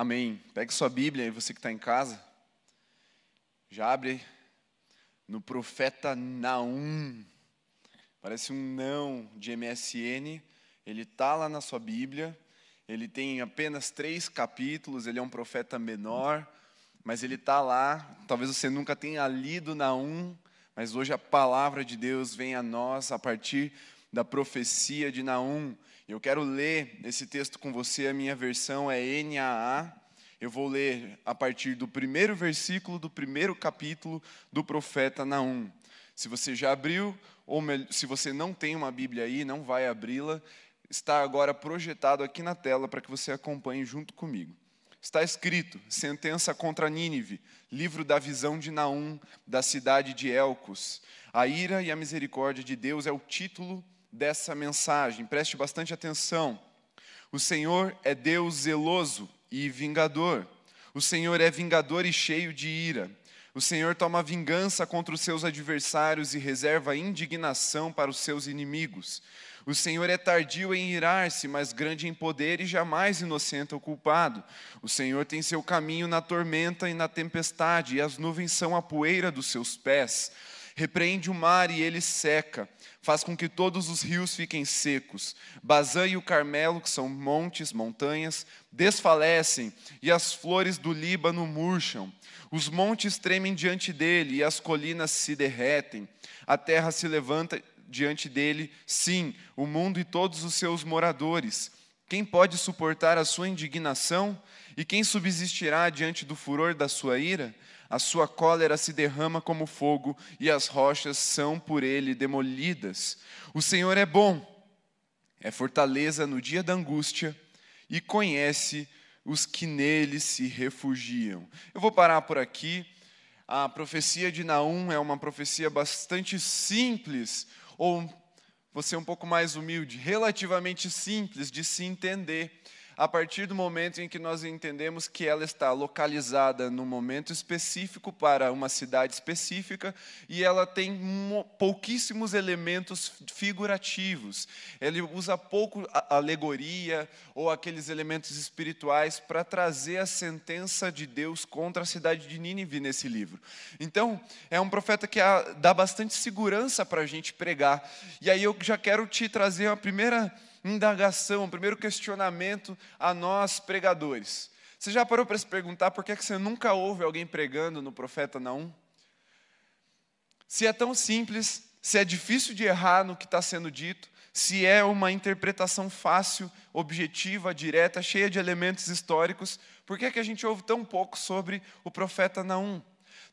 Amém. Pegue sua Bíblia e você que está em casa, já abre no profeta Naum. Parece um não de MSN. Ele está lá na sua Bíblia. Ele tem apenas três capítulos. Ele é um profeta menor, mas ele está lá. Talvez você nunca tenha lido Naum, mas hoje a palavra de Deus vem a nós a partir da profecia de Naum. Eu quero ler esse texto com você, a minha versão é NAA. Eu vou ler a partir do primeiro versículo do primeiro capítulo do profeta Naum. Se você já abriu, ou se você não tem uma Bíblia aí, não vai abri-la, está agora projetado aqui na tela para que você acompanhe junto comigo. Está escrito: sentença contra Nínive, livro da visão de Naum, da cidade de Elcos. A ira e a misericórdia de Deus é o título dessa mensagem. Preste bastante atenção. O Senhor é Deus zeloso e vingador. O Senhor é vingador e cheio de ira. O Senhor toma vingança contra os seus adversários e reserva indignação para os seus inimigos. O Senhor é tardio em irar-se, mas grande em poder e jamais inocenta o culpado. O Senhor tem seu caminho na tormenta e na tempestade, e as nuvens são a poeira dos seus pés. Repreende o mar e ele seca faz com que todos os rios fiquem secos. Bazã e o Carmelo, que são montes, montanhas, desfalecem e as flores do Líbano murcham. Os montes tremem diante dele e as colinas se derretem. A terra se levanta diante dele, sim, o mundo e todos os seus moradores. Quem pode suportar a sua indignação? E quem subsistirá diante do furor da sua ira? A sua cólera se derrama como fogo e as rochas são por ele demolidas. O Senhor é bom, é fortaleza no dia da angústia e conhece os que nele se refugiam. Eu vou parar por aqui. A profecia de Naum é uma profecia bastante simples, ou você um pouco mais humilde, relativamente simples de se entender a partir do momento em que nós entendemos que ela está localizada num momento específico para uma cidade específica e ela tem pouquíssimos elementos figurativos. Ele usa pouco alegoria ou aqueles elementos espirituais para trazer a sentença de Deus contra a cidade de Nínive nesse livro. Então, é um profeta que dá bastante segurança para a gente pregar. E aí eu já quero te trazer a primeira indagação, o primeiro questionamento a nós pregadores. Você já parou para se perguntar por que você nunca ouve alguém pregando no profeta Naum? Se é tão simples, se é difícil de errar no que está sendo dito, se é uma interpretação fácil, objetiva, direta, cheia de elementos históricos, por que, é que a gente ouve tão pouco sobre o profeta Naum?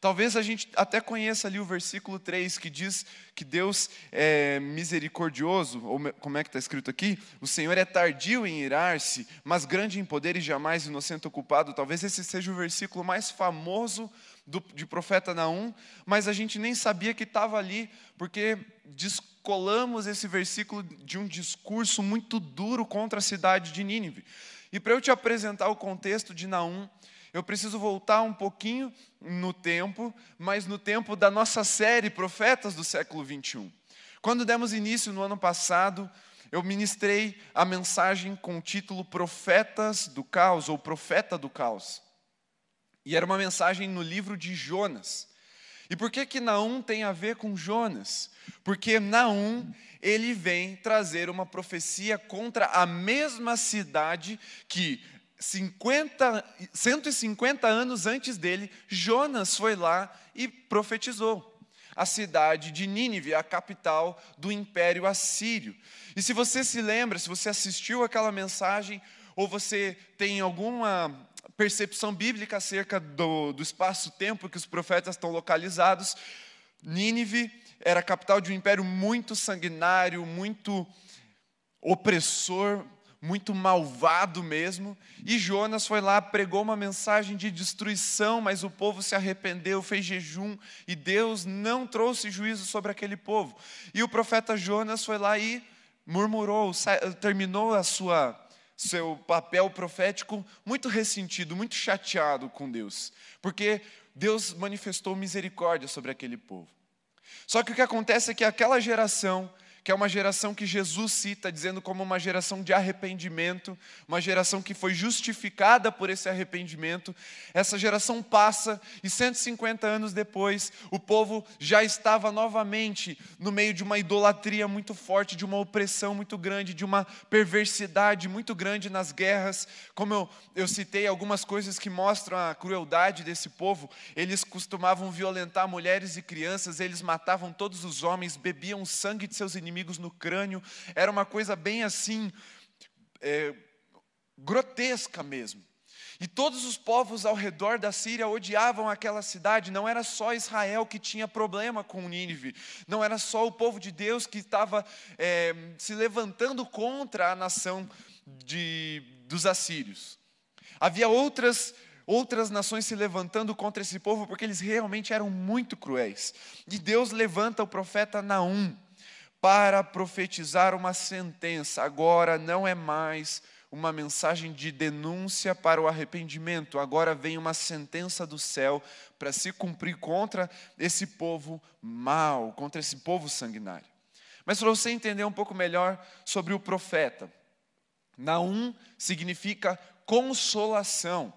Talvez a gente até conheça ali o versículo 3 que diz que Deus é misericordioso, ou como é que está escrito aqui? O Senhor é tardio em irar-se, mas grande em poder e jamais inocente ou culpado. Talvez esse seja o versículo mais famoso do, de profeta Naum, mas a gente nem sabia que estava ali, porque descolamos esse versículo de um discurso muito duro contra a cidade de Nínive. E para eu te apresentar o contexto de Naum, eu preciso voltar um pouquinho no tempo, mas no tempo da nossa série Profetas do século 21. Quando demos início no ano passado, eu ministrei a mensagem com o título Profetas do Caos, ou Profeta do Caos. E era uma mensagem no livro de Jonas. E por que que Naum tem a ver com Jonas? Porque Naum, ele vem trazer uma profecia contra a mesma cidade que 50, 150 anos antes dele, Jonas foi lá e profetizou. A cidade de Nínive, a capital do Império Assírio. E se você se lembra, se você assistiu aquela mensagem, ou você tem alguma percepção bíblica acerca do, do espaço-tempo que os profetas estão localizados, Nínive era a capital de um império muito sanguinário, muito opressor, muito malvado mesmo. E Jonas foi lá, pregou uma mensagem de destruição, mas o povo se arrependeu, fez jejum, e Deus não trouxe juízo sobre aquele povo. E o profeta Jonas foi lá e murmurou, terminou a sua seu papel profético muito ressentido, muito chateado com Deus, porque Deus manifestou misericórdia sobre aquele povo. Só que o que acontece é que aquela geração que é uma geração que Jesus cita, dizendo como uma geração de arrependimento, uma geração que foi justificada por esse arrependimento. Essa geração passa e 150 anos depois, o povo já estava novamente no meio de uma idolatria muito forte, de uma opressão muito grande, de uma perversidade muito grande nas guerras. Como eu, eu citei algumas coisas que mostram a crueldade desse povo, eles costumavam violentar mulheres e crianças, eles matavam todos os homens, bebiam sangue de seus inimigos no crânio, era uma coisa bem assim, é, grotesca mesmo. E todos os povos ao redor da Síria odiavam aquela cidade, não era só Israel que tinha problema com Nínive, não era só o povo de Deus que estava é, se levantando contra a nação de, dos assírios. Havia outras outras nações se levantando contra esse povo porque eles realmente eram muito cruéis. E Deus levanta o profeta Naum para profetizar uma sentença. Agora não é mais uma mensagem de denúncia para o arrependimento, agora vem uma sentença do céu para se cumprir contra esse povo mau, contra esse povo sanguinário. Mas para você entender um pouco melhor sobre o profeta, Naum significa consolação.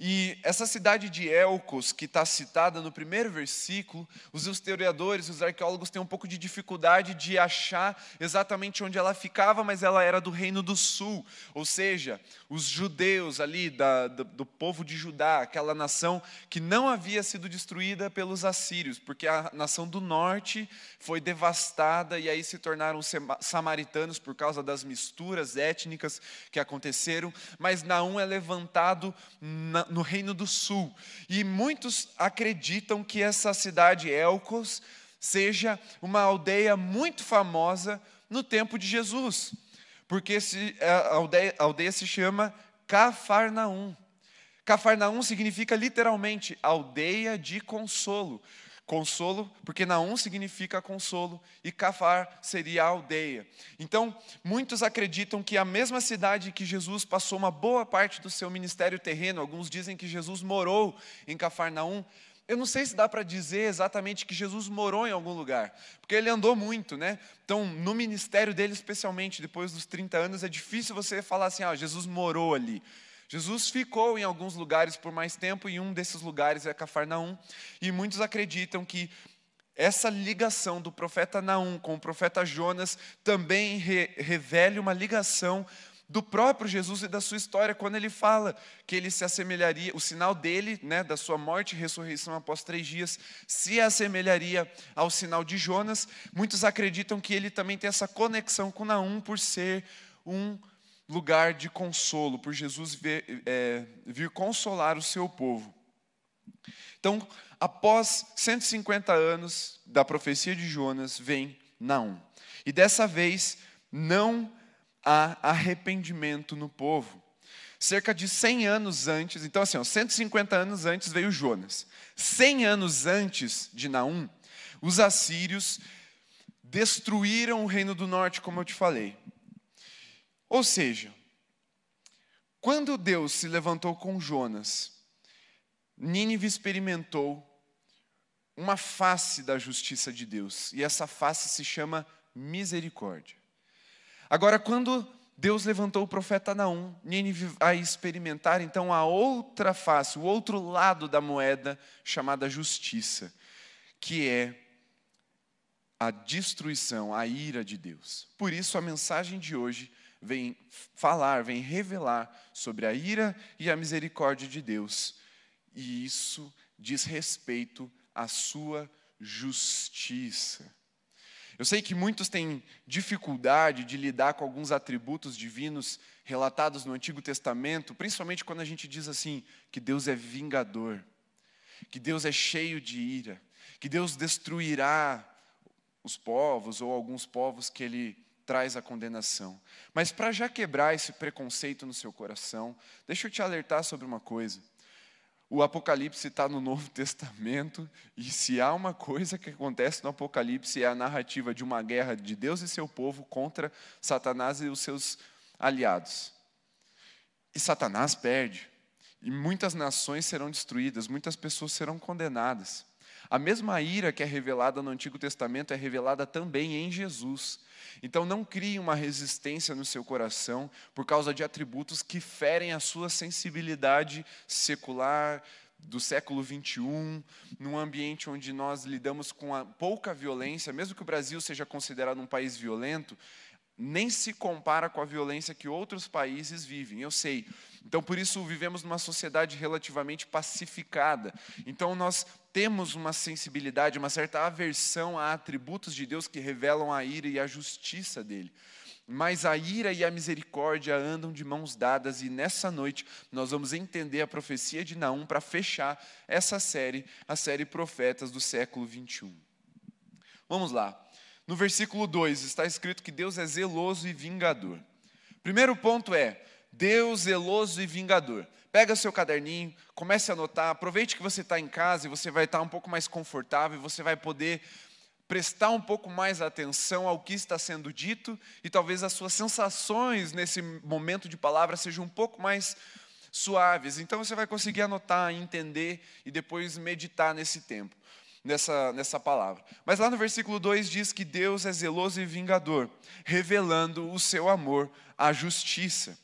E essa cidade de Elcos, que está citada no primeiro versículo, os historiadores, os arqueólogos têm um pouco de dificuldade de achar exatamente onde ela ficava, mas ela era do Reino do Sul, ou seja, os judeus ali, da, do, do povo de Judá, aquela nação que não havia sido destruída pelos assírios, porque a nação do norte foi devastada e aí se tornaram samaritanos por causa das misturas étnicas que aconteceram, mas Naum é levantado na, no Reino do Sul. E muitos acreditam que essa cidade Elcos seja uma aldeia muito famosa no tempo de Jesus, porque a, aldeia, a aldeia se chama Cafarnaum. Cafarnaum significa literalmente aldeia de consolo. Consolo, porque Naum significa consolo e Cafar seria a aldeia. Então, muitos acreditam que a mesma cidade que Jesus passou uma boa parte do seu ministério terreno, alguns dizem que Jesus morou em Cafarnaum. Eu não sei se dá para dizer exatamente que Jesus morou em algum lugar, porque ele andou muito, né? Então, no ministério dele, especialmente depois dos 30 anos, é difícil você falar assim: ah, Jesus morou ali. Jesus ficou em alguns lugares por mais tempo, e um desses lugares é Cafarnaum, e muitos acreditam que essa ligação do profeta Naum com o profeta Jonas também re revela uma ligação do próprio Jesus e da sua história, quando ele fala que ele se assemelharia, o sinal dele, né, da sua morte e ressurreição após três dias, se assemelharia ao sinal de Jonas. Muitos acreditam que ele também tem essa conexão com Naum por ser um lugar de consolo, por Jesus vir, é, vir consolar o seu povo. Então, após 150 anos da profecia de Jonas, vem Naum. E dessa vez, não há arrependimento no povo. Cerca de 100 anos antes, então assim, ó, 150 anos antes veio Jonas. 100 anos antes de Naum, os assírios destruíram o reino do norte, como eu te falei. Ou seja, quando Deus se levantou com Jonas, Nínive experimentou uma face da justiça de Deus, e essa face se chama misericórdia. Agora, quando Deus levantou o profeta Naum, Nínive vai experimentar então a outra face, o outro lado da moeda chamada justiça, que é a destruição, a ira de Deus. Por isso a mensagem de hoje vem falar, vem revelar sobre a ira e a misericórdia de Deus. E isso diz respeito à sua justiça. Eu sei que muitos têm dificuldade de lidar com alguns atributos divinos relatados no Antigo Testamento, principalmente quando a gente diz assim, que Deus é vingador, que Deus é cheio de ira, que Deus destruirá os povos ou alguns povos que ele traz a condenação. Mas para já quebrar esse preconceito no seu coração, deixa eu te alertar sobre uma coisa. O Apocalipse está no Novo Testamento, e se há uma coisa que acontece no Apocalipse é a narrativa de uma guerra de Deus e seu povo contra Satanás e os seus aliados. E Satanás perde, e muitas nações serão destruídas, muitas pessoas serão condenadas. A mesma ira que é revelada no Antigo Testamento é revelada também em Jesus. Então não crie uma resistência no seu coração por causa de atributos que ferem a sua sensibilidade secular do século 21, num ambiente onde nós lidamos com pouca violência, mesmo que o Brasil seja considerado um país violento, nem se compara com a violência que outros países vivem. Eu sei. Então, por isso, vivemos numa sociedade relativamente pacificada. Então, nós temos uma sensibilidade, uma certa aversão a atributos de Deus que revelam a ira e a justiça dele. Mas a ira e a misericórdia andam de mãos dadas, e nessa noite nós vamos entender a profecia de Naum para fechar essa série, a série Profetas do século 21. Vamos lá. No versículo 2 está escrito que Deus é zeloso e vingador. Primeiro ponto é: Deus zeloso e vingador. Pega seu caderninho, comece a anotar, aproveite que você está em casa e você vai estar um pouco mais confortável, você vai poder prestar um pouco mais atenção ao que está sendo dito e talvez as suas sensações nesse momento de palavra sejam um pouco mais suaves. Então você vai conseguir anotar, entender e depois meditar nesse tempo nessa, nessa palavra. Mas lá no versículo 2 diz que Deus é zeloso e vingador, revelando o seu amor à justiça.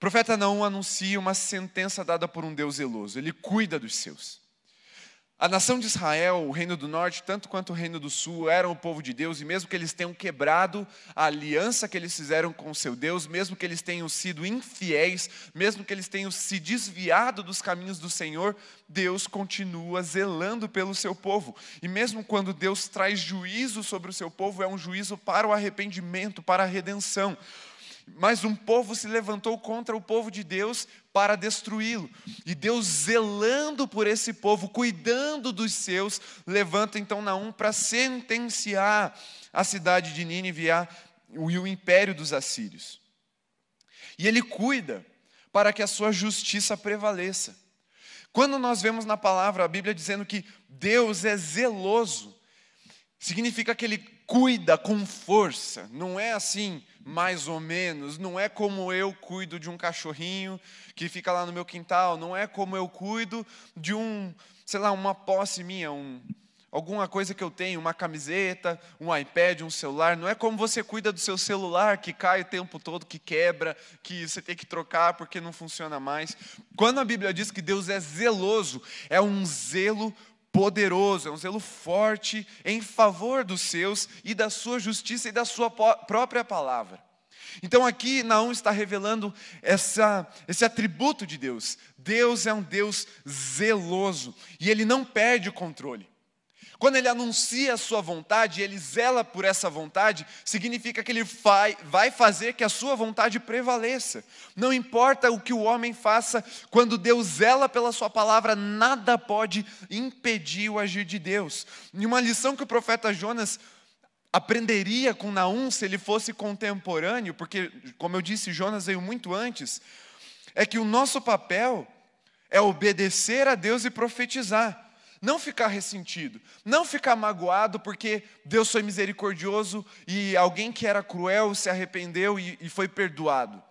O profeta não anuncia uma sentença dada por um Deus zeloso, ele cuida dos seus. A nação de Israel, o reino do norte, tanto quanto o reino do sul, eram o povo de Deus, e mesmo que eles tenham quebrado a aliança que eles fizeram com o seu Deus, mesmo que eles tenham sido infiéis, mesmo que eles tenham se desviado dos caminhos do Senhor, Deus continua zelando pelo seu povo. E mesmo quando Deus traz juízo sobre o seu povo, é um juízo para o arrependimento, para a redenção mas um povo se levantou contra o povo de Deus para destruí-lo. E Deus, zelando por esse povo, cuidando dos seus, levanta então Naum para sentenciar a cidade de Nínive e o império dos assírios. E ele cuida para que a sua justiça prevaleça. Quando nós vemos na palavra a Bíblia dizendo que Deus é zeloso, significa que ele cuida com força, não é assim, mais ou menos, não é como eu cuido de um cachorrinho que fica lá no meu quintal, não é como eu cuido de um, sei lá, uma posse minha, um, alguma coisa que eu tenho, uma camiseta, um iPad, um celular, não é como você cuida do seu celular que cai o tempo todo, que quebra, que você tem que trocar porque não funciona mais. Quando a Bíblia diz que Deus é zeloso, é um zelo poderoso, é um zelo forte em favor dos seus e da sua justiça e da sua própria palavra. Então aqui Naum está revelando essa, esse atributo de Deus. Deus é um Deus zeloso e ele não perde o controle. Quando ele anuncia a sua vontade, ele zela por essa vontade, significa que ele vai, vai fazer que a sua vontade prevaleça. Não importa o que o homem faça, quando Deus zela pela sua palavra, nada pode impedir o agir de Deus. E uma lição que o profeta Jonas aprenderia com Naum se ele fosse contemporâneo, porque, como eu disse, Jonas veio muito antes, é que o nosso papel é obedecer a Deus e profetizar não ficar ressentido, não ficar magoado porque Deus foi misericordioso e alguém que era cruel se arrependeu e, e foi perdoado.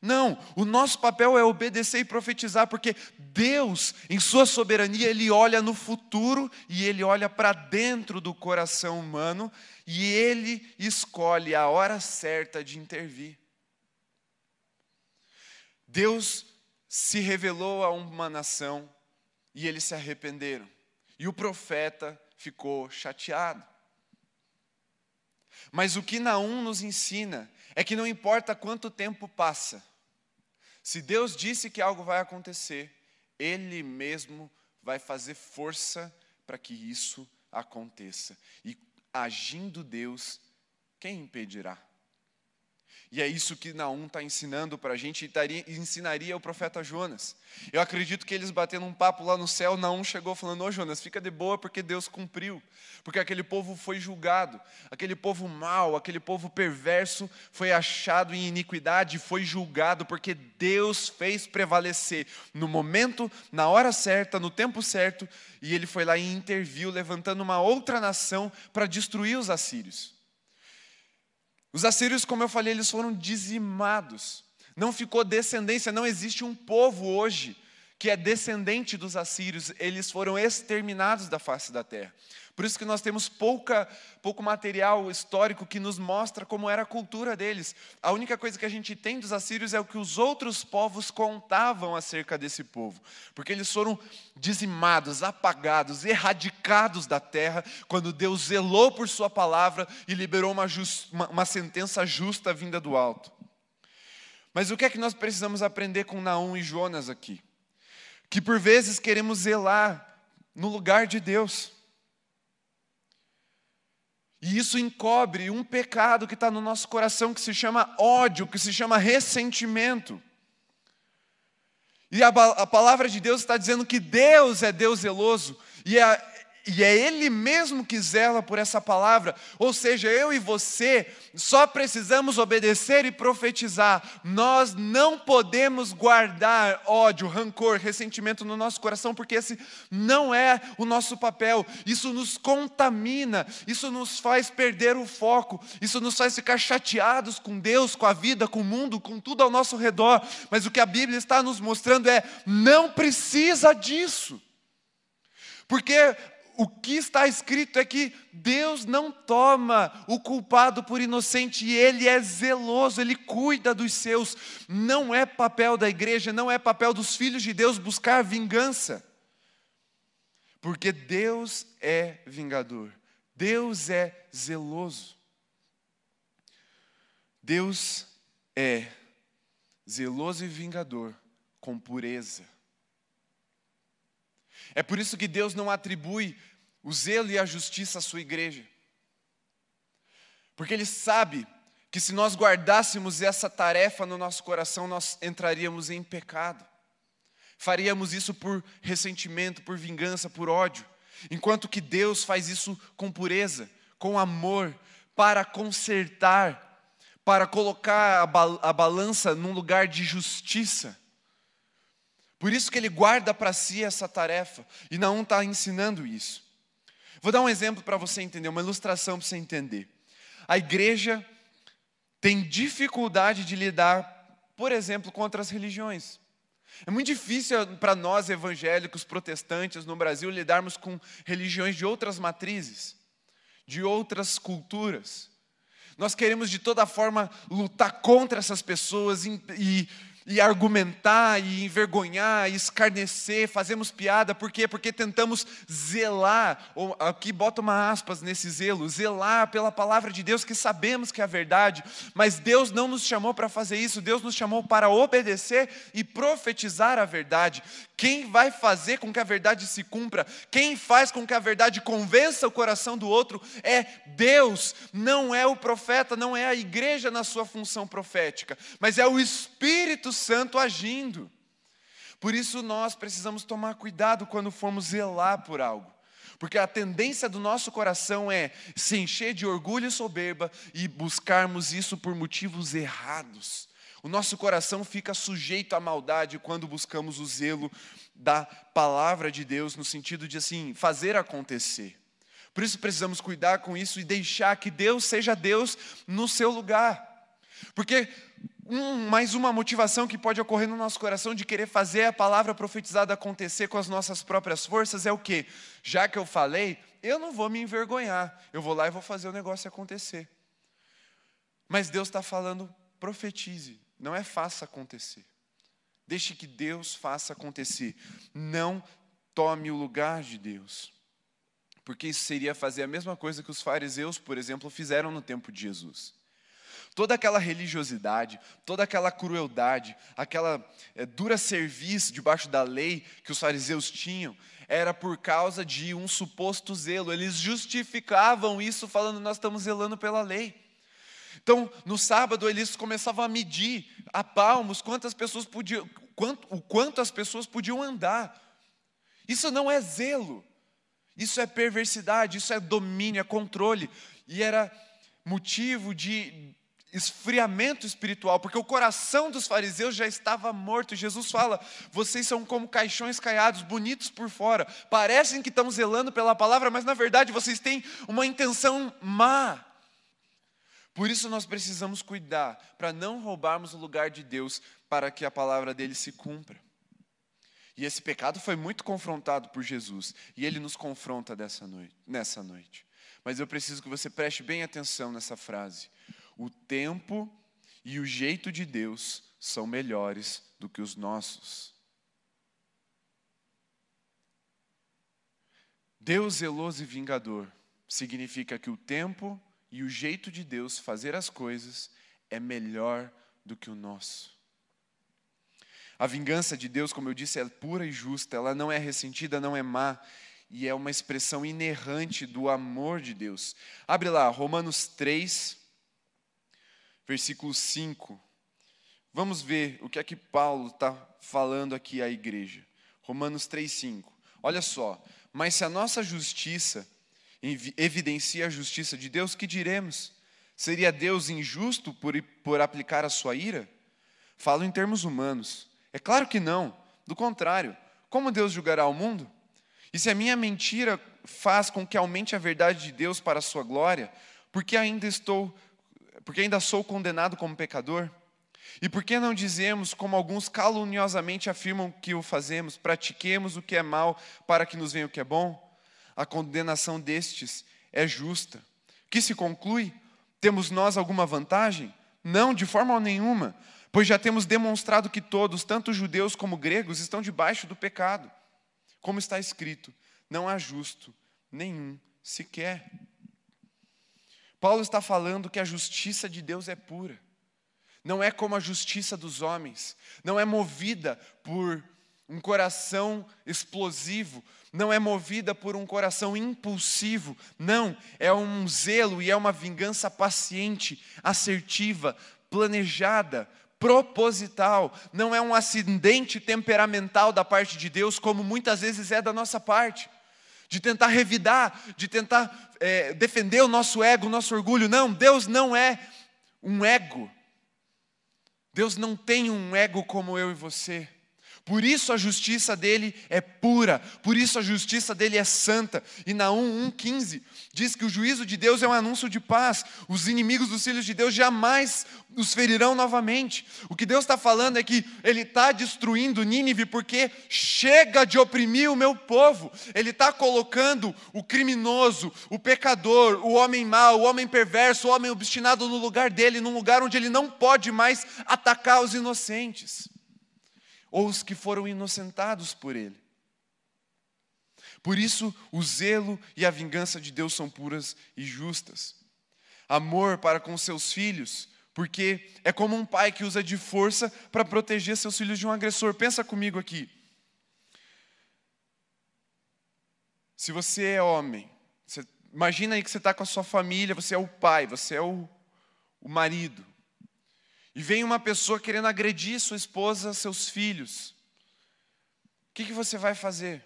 Não, o nosso papel é obedecer e profetizar, porque Deus, em Sua soberania, Ele olha no futuro e Ele olha para dentro do coração humano e Ele escolhe a hora certa de intervir. Deus se revelou a uma nação e eles se arrependeram. E o profeta ficou chateado. Mas o que Naum nos ensina é que não importa quanto tempo passa, se Deus disse que algo vai acontecer, Ele mesmo vai fazer força para que isso aconteça. E agindo Deus, quem impedirá? E é isso que Naum está ensinando para a gente e ensinaria o profeta Jonas. Eu acredito que eles batendo um papo lá no céu, Naum chegou falando: Ô Jonas, fica de boa porque Deus cumpriu. Porque aquele povo foi julgado, aquele povo mau, aquele povo perverso foi achado em iniquidade, foi julgado porque Deus fez prevalecer no momento, na hora certa, no tempo certo, e ele foi lá e interviu, levantando uma outra nação para destruir os assírios. Os assírios, como eu falei, eles foram dizimados. Não ficou descendência, não existe um povo hoje que é descendente dos assírios, eles foram exterminados da face da terra. Por isso que nós temos pouca, pouco material histórico que nos mostra como era a cultura deles. A única coisa que a gente tem dos assírios é o que os outros povos contavam acerca desse povo. Porque eles foram dizimados, apagados, erradicados da terra, quando Deus zelou por Sua palavra e liberou uma, just, uma, uma sentença justa vinda do alto. Mas o que é que nós precisamos aprender com Naum e Jonas aqui? Que por vezes queremos zelar no lugar de Deus. E isso encobre um pecado que está no nosso coração, que se chama ódio, que se chama ressentimento. E a, a palavra de Deus está dizendo que Deus é Deus zeloso, e é, e é Ele mesmo que zela por essa palavra, ou seja, eu e você só precisamos obedecer e profetizar, nós não podemos guardar ódio, rancor, ressentimento no nosso coração, porque esse não é o nosso papel, isso nos contamina, isso nos faz perder o foco, isso nos faz ficar chateados com Deus, com a vida, com o mundo, com tudo ao nosso redor, mas o que a Bíblia está nos mostrando é: não precisa disso. Porque o que está escrito é que Deus não toma o culpado por inocente, Ele é zeloso, Ele cuida dos seus. Não é papel da igreja, não é papel dos filhos de Deus buscar vingança, porque Deus é vingador, Deus é zeloso. Deus é zeloso e vingador com pureza. É por isso que Deus não atribui o zelo e a justiça à sua igreja. Porque Ele sabe que se nós guardássemos essa tarefa no nosso coração, nós entraríamos em pecado. Faríamos isso por ressentimento, por vingança, por ódio. Enquanto que Deus faz isso com pureza, com amor, para consertar, para colocar a, balança num lugar de justiça. Por isso que ele guarda para si essa tarefa, e não está ensinando isso. Vou dar um exemplo para você entender, uma ilustração para você entender. A igreja tem dificuldade de lidar, por exemplo, com outras religiões. É muito difícil para nós evangélicos protestantes no Brasil lidarmos com religiões de outras matrizes, de outras culturas. Nós queremos de toda forma lutar contra essas pessoas e, e argumentar, e envergonhar, e escarnecer, fazemos piada, por quê? Porque tentamos zelar, ou aqui bota uma aspas nesse zelo, zelar pela palavra de Deus, que sabemos que é a verdade, mas Deus não nos chamou para fazer isso, Deus nos chamou para obedecer e profetizar a verdade. Quem vai fazer com que a verdade se cumpra, quem faz com que a verdade convença o coração do outro é Deus, não é o profeta, não é a igreja na sua função profética, mas é o Espírito Santo agindo. Por isso nós precisamos tomar cuidado quando formos zelar por algo. Porque a tendência do nosso coração é se encher de orgulho e soberba e buscarmos isso por motivos errados. O nosso coração fica sujeito à maldade quando buscamos o zelo da palavra de Deus, no sentido de assim, fazer acontecer. Por isso precisamos cuidar com isso e deixar que Deus seja Deus no seu lugar. Porque um, mais uma motivação que pode ocorrer no nosso coração de querer fazer a palavra profetizada acontecer com as nossas próprias forças é o quê? Já que eu falei, eu não vou me envergonhar, eu vou lá e vou fazer o negócio acontecer. Mas Deus está falando, profetize, não é faça acontecer. Deixe que Deus faça acontecer. Não tome o lugar de Deus. Porque isso seria fazer a mesma coisa que os fariseus, por exemplo, fizeram no tempo de Jesus. Toda aquela religiosidade, toda aquela crueldade, aquela é, dura serviço debaixo da lei que os fariseus tinham, era por causa de um suposto zelo. Eles justificavam isso falando: nós estamos zelando pela lei. Então, no sábado, eles começavam a medir a palmos quantas pessoas podiam, quanto, o quanto as pessoas podiam andar. Isso não é zelo, isso é perversidade, isso é domínio, é controle. E era motivo de esfriamento espiritual, porque o coração dos fariseus já estava morto. Jesus fala: vocês são como caixões caiados, bonitos por fora, parecem que estão zelando pela palavra, mas na verdade vocês têm uma intenção má. Por isso nós precisamos cuidar para não roubarmos o lugar de Deus para que a palavra dele se cumpra. E esse pecado foi muito confrontado por Jesus, e ele nos confronta dessa noite, nessa noite. Mas eu preciso que você preste bem atenção nessa frase. O tempo e o jeito de Deus são melhores do que os nossos. Deus zeloso e vingador significa que o tempo e o jeito de Deus fazer as coisas é melhor do que o nosso. A vingança de Deus, como eu disse, é pura e justa, ela não é ressentida, não é má, e é uma expressão inerrante do amor de Deus. Abre lá, Romanos 3, versículo 5. Vamos ver o que é que Paulo está falando aqui à igreja. Romanos 3, 5. Olha só, mas se a nossa justiça evidencia a justiça de Deus, que diremos? Seria Deus injusto por, por aplicar a sua ira? Falo em termos humanos. É claro que não. Do contrário, como Deus julgará o mundo? E se a minha mentira faz com que aumente a verdade de Deus para a sua glória, porque ainda estou, porque ainda sou condenado como pecador? E por que não dizemos, como alguns caluniosamente afirmam que o fazemos, pratiquemos o que é mal para que nos venha o que é bom? A condenação destes é justa. Que se conclui? Temos nós alguma vantagem? Não, de forma nenhuma, pois já temos demonstrado que todos, tanto judeus como gregos, estão debaixo do pecado. Como está escrito, não há justo nenhum sequer. Paulo está falando que a justiça de Deus é pura. Não é como a justiça dos homens, não é movida por um coração explosivo, não é movida por um coração impulsivo, não, é um zelo e é uma vingança paciente, assertiva, planejada, proposital, não é um acidente temperamental da parte de Deus, como muitas vezes é da nossa parte, de tentar revidar, de tentar é, defender o nosso ego, o nosso orgulho. Não, Deus não é um ego, Deus não tem um ego como eu e você. Por isso a justiça dele é pura, por isso a justiça dele é santa. E Naum 1,15 diz que o juízo de Deus é um anúncio de paz. Os inimigos dos filhos de Deus jamais os ferirão novamente. O que Deus está falando é que Ele está destruindo Nínive porque chega de oprimir o meu povo. Ele está colocando o criminoso, o pecador, o homem mau, o homem perverso, o homem obstinado no lugar dele, num lugar onde ele não pode mais atacar os inocentes ou os que foram inocentados por ele. Por isso, o zelo e a vingança de Deus são puras e justas. Amor para com seus filhos, porque é como um pai que usa de força para proteger seus filhos de um agressor. Pensa comigo aqui. Se você é homem, você, imagina aí que você está com a sua família, você é o pai, você é o, o marido e vem uma pessoa querendo agredir sua esposa, seus filhos, o que, que você vai fazer?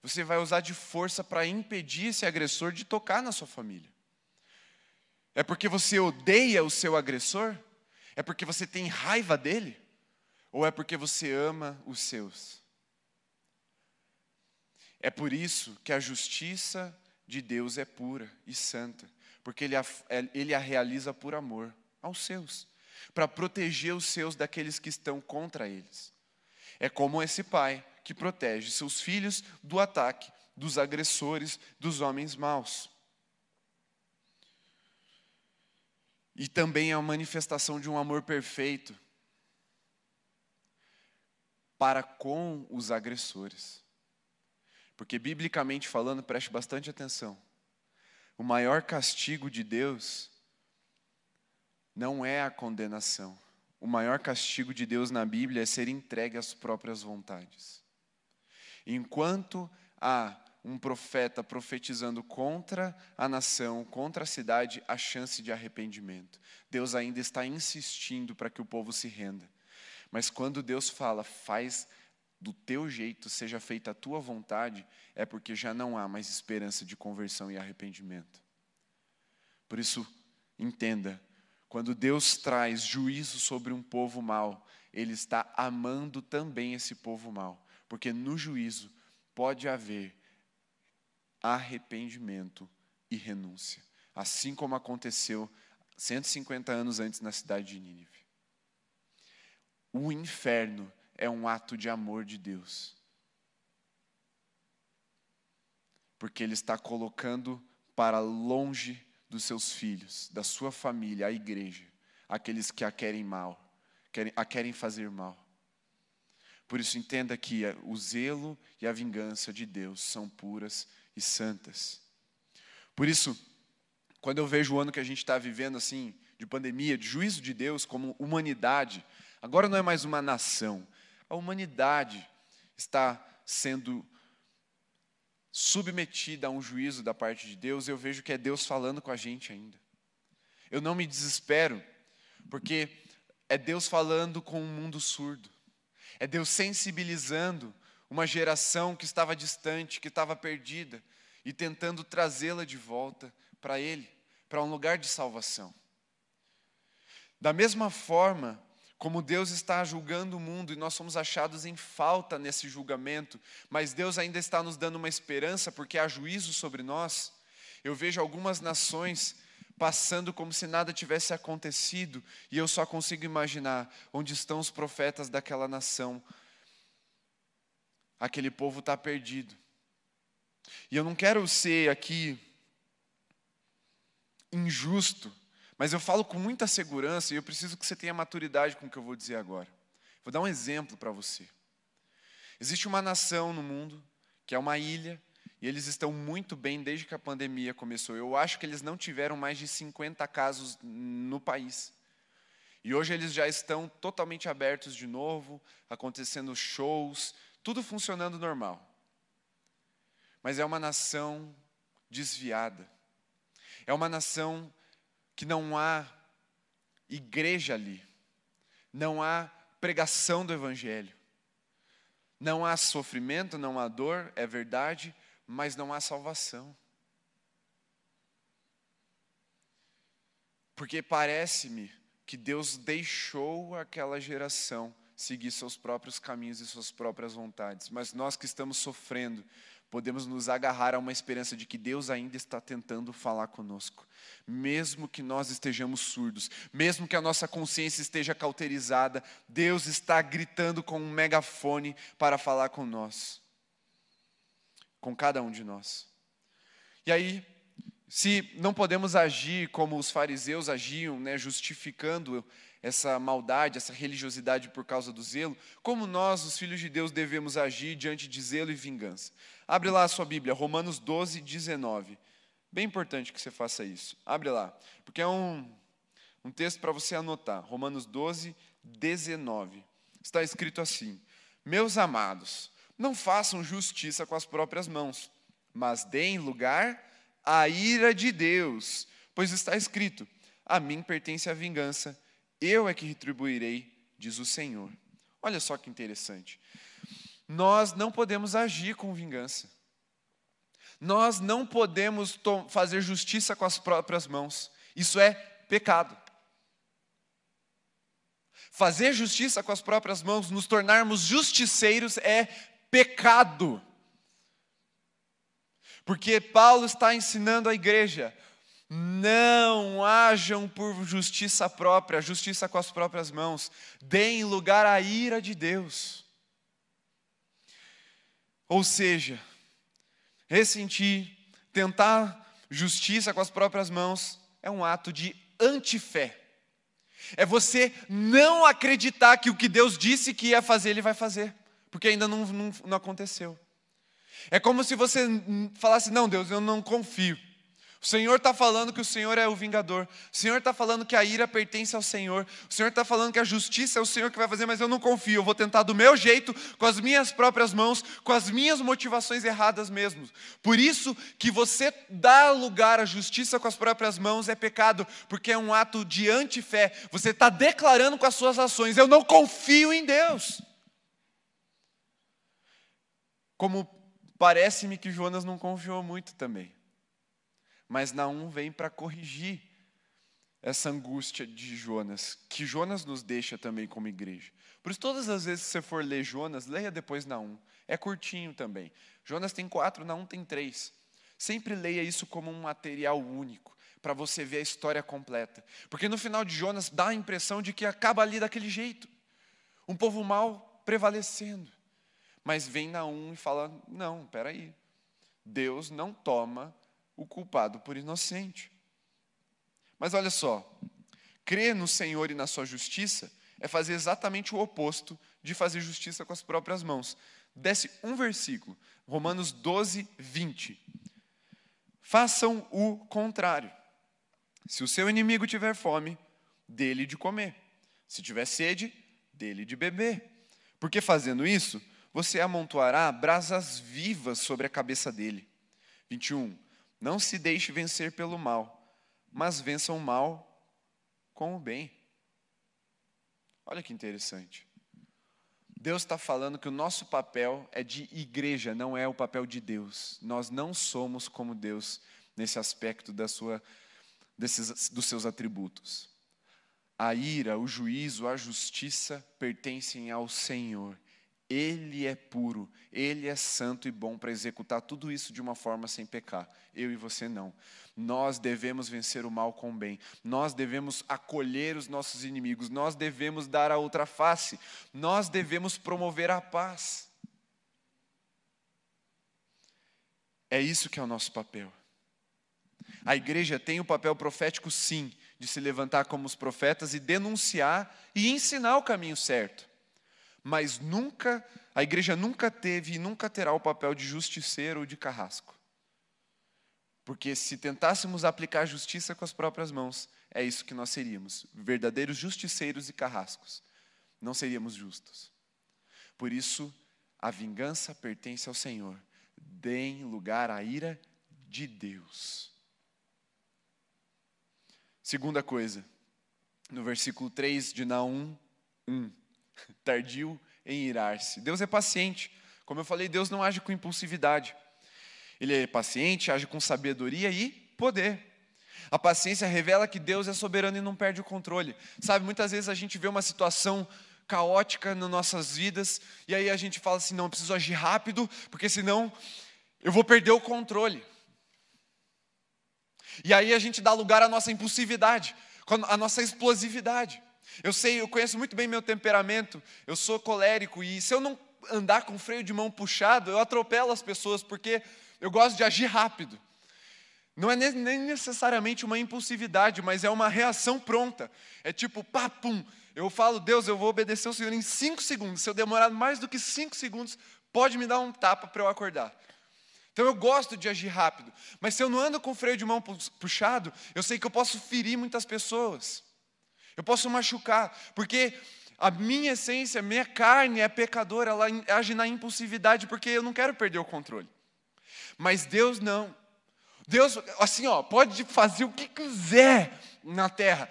Você vai usar de força para impedir esse agressor de tocar na sua família. É porque você odeia o seu agressor? É porque você tem raiva dele? Ou é porque você ama os seus? É por isso que a justiça de Deus é pura e santa, porque ele a, ele a realiza por amor aos seus para proteger os seus daqueles que estão contra eles. É como esse pai que protege seus filhos do ataque dos agressores, dos homens maus. E também é a manifestação de um amor perfeito para com os agressores. Porque, biblicamente falando, preste bastante atenção: o maior castigo de Deus não é a condenação. O maior castigo de Deus na Bíblia é ser entregue às próprias vontades. Enquanto há um profeta profetizando contra a nação, contra a cidade, a chance de arrependimento. Deus ainda está insistindo para que o povo se renda. Mas quando Deus fala, faz do teu jeito, seja feita a tua vontade, é porque já não há mais esperança de conversão e arrependimento. Por isso, entenda, quando Deus traz juízo sobre um povo mau, Ele está amando também esse povo mau, porque no juízo pode haver arrependimento e renúncia, assim como aconteceu 150 anos antes na cidade de Nínive. O inferno é um ato de amor de Deus. Porque Ele está colocando para longe dos seus filhos, da sua família, a igreja, aqueles que a querem mal, querem, a querem fazer mal. Por isso, entenda que o zelo e a vingança de Deus são puras e santas. Por isso, quando eu vejo o ano que a gente está vivendo assim, de pandemia, de juízo de Deus como humanidade, agora não é mais uma nação, a humanidade está sendo submetida a um juízo da parte de Deus, eu vejo que é Deus falando com a gente ainda. Eu não me desespero, porque é Deus falando com um mundo surdo, é Deus sensibilizando uma geração que estava distante, que estava perdida, e tentando trazê-la de volta para Ele, para um lugar de salvação. Da mesma forma como Deus está julgando o mundo e nós somos achados em falta nesse julgamento, mas Deus ainda está nos dando uma esperança porque há juízo sobre nós. Eu vejo algumas nações passando como se nada tivesse acontecido e eu só consigo imaginar onde estão os profetas daquela nação. Aquele povo está perdido. E eu não quero ser aqui injusto, mas eu falo com muita segurança e eu preciso que você tenha maturidade com o que eu vou dizer agora. Vou dar um exemplo para você. Existe uma nação no mundo que é uma ilha e eles estão muito bem desde que a pandemia começou. Eu acho que eles não tiveram mais de 50 casos no país. E hoje eles já estão totalmente abertos de novo, acontecendo shows, tudo funcionando normal. Mas é uma nação desviada. É uma nação que não há igreja ali, não há pregação do Evangelho, não há sofrimento, não há dor, é verdade, mas não há salvação. Porque parece-me que Deus deixou aquela geração seguir seus próprios caminhos e suas próprias vontades, mas nós que estamos sofrendo, podemos nos agarrar a uma esperança de que Deus ainda está tentando falar conosco, mesmo que nós estejamos surdos, mesmo que a nossa consciência esteja cauterizada, Deus está gritando com um megafone para falar com nós, com cada um de nós. E aí, se não podemos agir como os fariseus agiam, né, justificando essa maldade, essa religiosidade por causa do zelo, como nós, os filhos de Deus, devemos agir diante de zelo e vingança. Abre lá a sua Bíblia, Romanos 12, 19. Bem importante que você faça isso. Abre lá, porque é um, um texto para você anotar. Romanos 12, 19. Está escrito assim: Meus amados, não façam justiça com as próprias mãos, mas deem lugar à ira de Deus, pois está escrito: A mim pertence a vingança eu é que retribuirei, diz o Senhor. Olha só que interessante. Nós não podemos agir com vingança. Nós não podemos fazer justiça com as próprias mãos. Isso é pecado. Fazer justiça com as próprias mãos, nos tornarmos justiceiros, é pecado. Porque Paulo está ensinando a igreja: não hajam por justiça própria, justiça com as próprias mãos. Deem lugar à ira de Deus. Ou seja, ressentir, tentar justiça com as próprias mãos é um ato de antifé. É você não acreditar que o que Deus disse que ia fazer, Ele vai fazer, porque ainda não, não, não aconteceu. É como se você falasse: Não, Deus, eu não confio. O Senhor está falando que o Senhor é o vingador. O Senhor está falando que a ira pertence ao Senhor. O Senhor está falando que a justiça é o Senhor que vai fazer, mas eu não confio. Eu vou tentar do meu jeito, com as minhas próprias mãos, com as minhas motivações erradas mesmo. Por isso que você dá lugar à justiça com as próprias mãos é pecado, porque é um ato de antifé. Você está declarando com as suas ações: eu não confio em Deus. Como parece-me que Jonas não confiou muito também. Mas Naum vem para corrigir essa angústia de Jonas, que Jonas nos deixa também como igreja. Por isso, todas as vezes que você for ler Jonas, leia depois Naum. É curtinho também. Jonas tem quatro, Naum tem três. Sempre leia isso como um material único, para você ver a história completa. Porque no final de Jonas dá a impressão de que acaba ali daquele jeito. Um povo mau, prevalecendo. Mas vem Naum e fala: não, peraí. Deus não toma o culpado por inocente. Mas olha só, crer no Senhor e na sua justiça é fazer exatamente o oposto de fazer justiça com as próprias mãos. Desce um versículo, Romanos 12, 20. Façam o contrário. Se o seu inimigo tiver fome, dele de comer. Se tiver sede, dele de beber. Porque fazendo isso, você amontoará brasas vivas sobre a cabeça dele. 21. Não se deixe vencer pelo mal, mas vença o mal com o bem. Olha que interessante. Deus está falando que o nosso papel é de igreja, não é o papel de Deus. Nós não somos como Deus nesse aspecto da sua, desses, dos seus atributos. A ira, o juízo, a justiça pertencem ao Senhor. Ele é puro, Ele é santo e bom para executar tudo isso de uma forma sem pecar. Eu e você não. Nós devemos vencer o mal com o bem. Nós devemos acolher os nossos inimigos. Nós devemos dar a outra face. Nós devemos promover a paz. É isso que é o nosso papel. A igreja tem o papel profético, sim, de se levantar como os profetas e denunciar e ensinar o caminho certo mas nunca, a igreja nunca teve e nunca terá o papel de justiceiro ou de carrasco. Porque se tentássemos aplicar justiça com as próprias mãos, é isso que nós seríamos, verdadeiros justiceiros e carrascos. Não seríamos justos. Por isso, a vingança pertence ao Senhor. Deem lugar à ira de Deus. Segunda coisa, no versículo 3 de Naum 1 tardio em irar-se. Deus é paciente. Como eu falei, Deus não age com impulsividade. Ele é paciente, age com sabedoria e poder. A paciência revela que Deus é soberano e não perde o controle. Sabe, muitas vezes a gente vê uma situação caótica nas nossas vidas e aí a gente fala assim: não, eu preciso agir rápido, porque senão eu vou perder o controle. E aí a gente dá lugar à nossa impulsividade, à nossa explosividade. Eu sei, eu conheço muito bem meu temperamento. Eu sou colérico e se eu não andar com freio de mão puxado, eu atropelo as pessoas porque eu gosto de agir rápido. Não é nem necessariamente uma impulsividade, mas é uma reação pronta. É tipo, pá, pum. Eu falo, Deus, eu vou obedecer o Senhor em cinco segundos. Se eu demorar mais do que cinco segundos, pode me dar um tapa para eu acordar. Então eu gosto de agir rápido. Mas se eu não ando com freio de mão puxado, eu sei que eu posso ferir muitas pessoas. Eu posso machucar, porque a minha essência, a minha carne é pecadora, ela age na impulsividade, porque eu não quero perder o controle. Mas Deus não. Deus, assim, ó, pode fazer o que quiser na terra,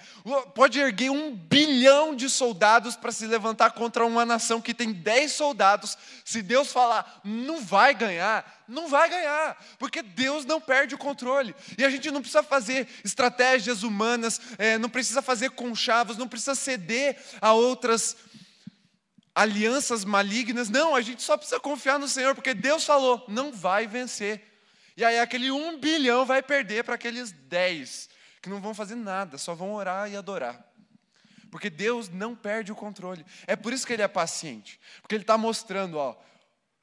pode erguer um bilhão de soldados para se levantar contra uma nação que tem dez soldados. Se Deus falar, não vai ganhar, não vai ganhar, porque Deus não perde o controle. E a gente não precisa fazer estratégias humanas, é, não precisa fazer conchavos, não precisa ceder a outras alianças malignas. Não, a gente só precisa confiar no Senhor, porque Deus falou, não vai vencer. E aí aquele um bilhão vai perder para aqueles dez, que não vão fazer nada, só vão orar e adorar. Porque Deus não perde o controle. É por isso que Ele é paciente. Porque Ele está mostrando, ó,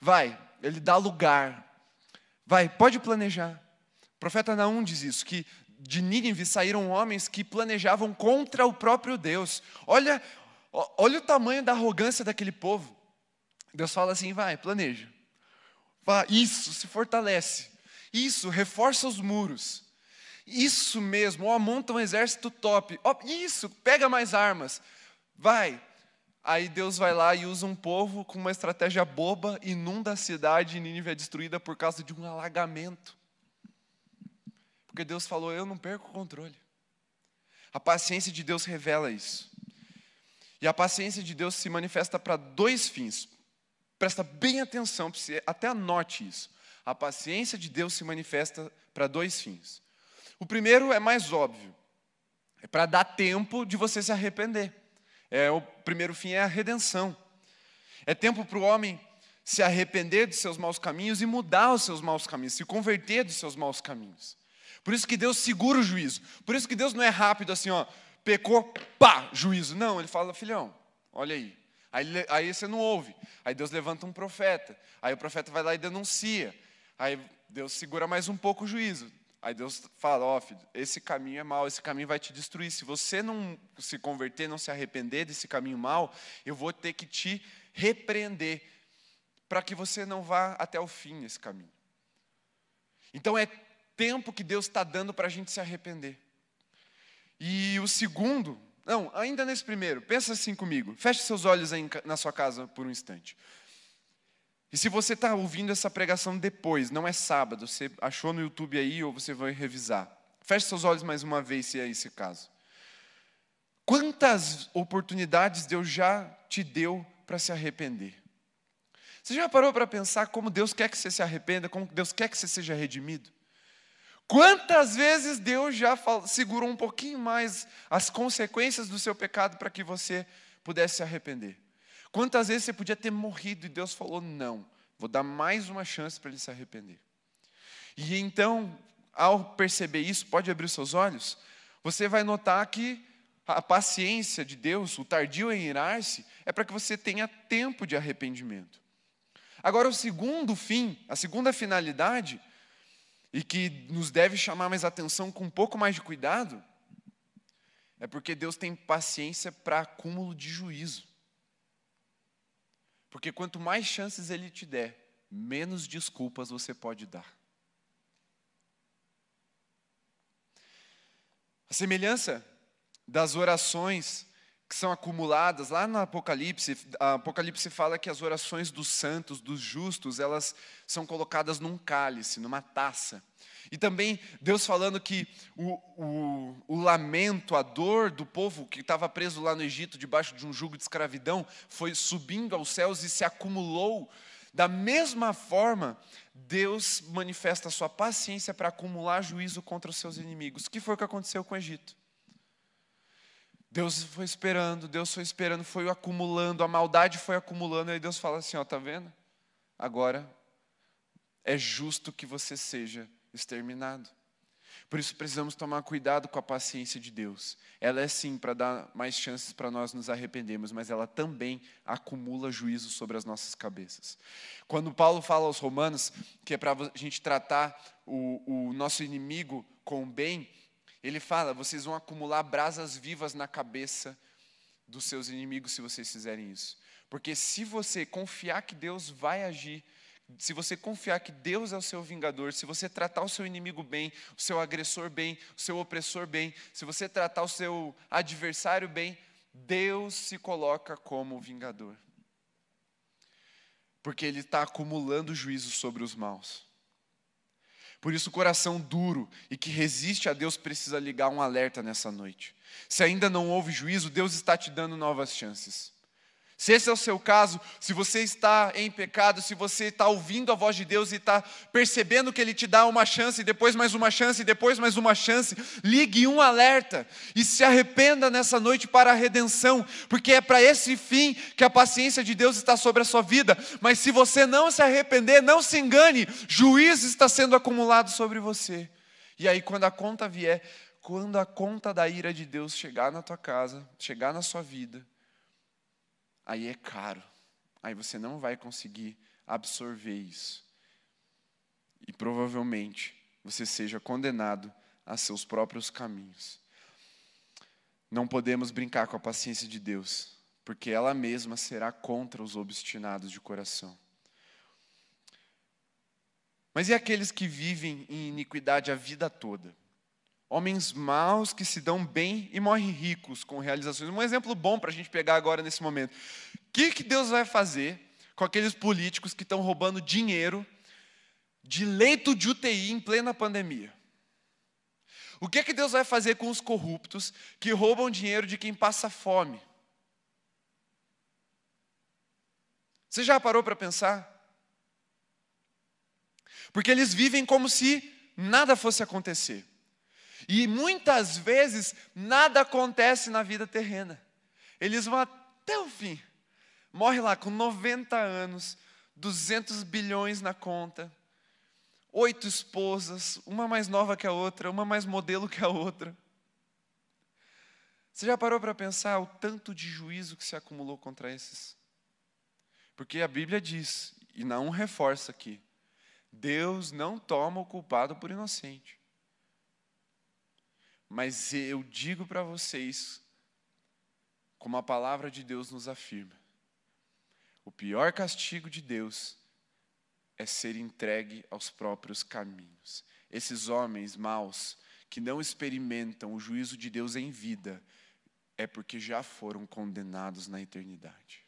vai, Ele dá lugar. Vai, pode planejar. O profeta Naum diz isso, que de Nínive saíram homens que planejavam contra o próprio Deus. Olha, olha o tamanho da arrogância daquele povo. Deus fala assim: vai, planeja. Isso, se fortalece. Isso, reforça os muros. Isso mesmo, ou amonta um exército top. Isso, pega mais armas. Vai. Aí Deus vai lá e usa um povo com uma estratégia boba, inunda a cidade e Nínive é destruída por causa de um alagamento. Porque Deus falou: Eu não perco o controle. A paciência de Deus revela isso. E a paciência de Deus se manifesta para dois fins. Presta bem atenção, até anote isso a paciência de Deus se manifesta para dois fins. O primeiro é mais óbvio, é para dar tempo de você se arrepender. É, o primeiro fim é a redenção. É tempo para o homem se arrepender dos seus maus caminhos e mudar os seus maus caminhos, se converter dos seus maus caminhos. Por isso que Deus segura o juízo. Por isso que Deus não é rápido assim, ó, pecou, pá, juízo. Não, ele fala, filhão, olha aí, Aí, aí você não ouve. Aí Deus levanta um profeta. Aí o profeta vai lá e denuncia. Aí Deus segura mais um pouco o juízo. Aí Deus fala: Ó, oh, esse caminho é mau, esse caminho vai te destruir. Se você não se converter, não se arrepender desse caminho mau, eu vou ter que te repreender, para que você não vá até o fim nesse caminho. Então é tempo que Deus está dando para a gente se arrepender. E o segundo, não, ainda nesse primeiro, pensa assim comigo, feche seus olhos aí na sua casa por um instante. E se você está ouvindo essa pregação depois, não é sábado, você achou no YouTube aí ou você vai revisar. Feche seus olhos mais uma vez, se é esse caso. Quantas oportunidades Deus já te deu para se arrepender? Você já parou para pensar como Deus quer que você se arrependa, como Deus quer que você seja redimido? Quantas vezes Deus já segurou um pouquinho mais as consequências do seu pecado para que você pudesse se arrepender? Quantas vezes você podia ter morrido e Deus falou: não, vou dar mais uma chance para ele se arrepender. E então, ao perceber isso, pode abrir seus olhos, você vai notar que a paciência de Deus, o tardio em irar-se, é para que você tenha tempo de arrependimento. Agora, o segundo fim, a segunda finalidade, e que nos deve chamar mais atenção com um pouco mais de cuidado, é porque Deus tem paciência para acúmulo de juízo. Porque quanto mais chances ele te der, menos desculpas você pode dar. A semelhança das orações que são acumuladas lá no Apocalipse, a Apocalipse fala que as orações dos santos, dos justos, elas são colocadas num cálice, numa taça. E também Deus falando que o, o, o lamento, a dor do povo que estava preso lá no Egito, debaixo de um jugo de escravidão, foi subindo aos céus e se acumulou. Da mesma forma, Deus manifesta a sua paciência para acumular juízo contra os seus inimigos. O que foi o que aconteceu com o Egito? Deus foi esperando, Deus foi esperando, foi acumulando, a maldade foi acumulando, e aí Deus fala assim: ó, tá vendo? Agora é justo que você seja exterminado. Por isso precisamos tomar cuidado com a paciência de Deus. Ela é sim para dar mais chances para nós nos arrependermos, mas ela também acumula juízo sobre as nossas cabeças. Quando Paulo fala aos Romanos que é para a gente tratar o, o nosso inimigo com bem, ele fala: vocês vão acumular brasas vivas na cabeça dos seus inimigos se vocês fizerem isso. Porque se você confiar que Deus vai agir, se você confiar que Deus é o seu vingador, se você tratar o seu inimigo bem, o seu agressor bem, o seu opressor bem, se você tratar o seu adversário bem, Deus se coloca como vingador. Porque Ele está acumulando juízo sobre os maus. Por isso, o coração duro e que resiste a Deus precisa ligar um alerta nessa noite. Se ainda não houve juízo, Deus está te dando novas chances. Se esse é o seu caso, se você está em pecado, se você está ouvindo a voz de Deus e está percebendo que Ele te dá uma chance, depois mais uma chance, depois mais uma chance, ligue um alerta e se arrependa nessa noite para a redenção, porque é para esse fim que a paciência de Deus está sobre a sua vida. Mas se você não se arrepender, não se engane, juízo está sendo acumulado sobre você. E aí, quando a conta vier, quando a conta da ira de Deus chegar na tua casa, chegar na sua vida, aí é caro. Aí você não vai conseguir absorver isso. E provavelmente você seja condenado a seus próprios caminhos. Não podemos brincar com a paciência de Deus, porque ela mesma será contra os obstinados de coração. Mas e aqueles que vivem em iniquidade a vida toda? Homens maus que se dão bem e morrem ricos com realizações. Um exemplo bom para a gente pegar agora nesse momento. O que, que Deus vai fazer com aqueles políticos que estão roubando dinheiro de leito de UTI em plena pandemia? O que, que Deus vai fazer com os corruptos que roubam dinheiro de quem passa fome? Você já parou para pensar? Porque eles vivem como se nada fosse acontecer. E muitas vezes nada acontece na vida terrena. Eles vão até o fim. Morre lá com 90 anos, 200 bilhões na conta, oito esposas, uma mais nova que a outra, uma mais modelo que a outra. Você já parou para pensar o tanto de juízo que se acumulou contra esses? Porque a Bíblia diz, e não reforça aqui, Deus não toma o culpado por inocente. Mas eu digo para vocês, como a palavra de Deus nos afirma, o pior castigo de Deus é ser entregue aos próprios caminhos. Esses homens maus que não experimentam o juízo de Deus em vida, é porque já foram condenados na eternidade.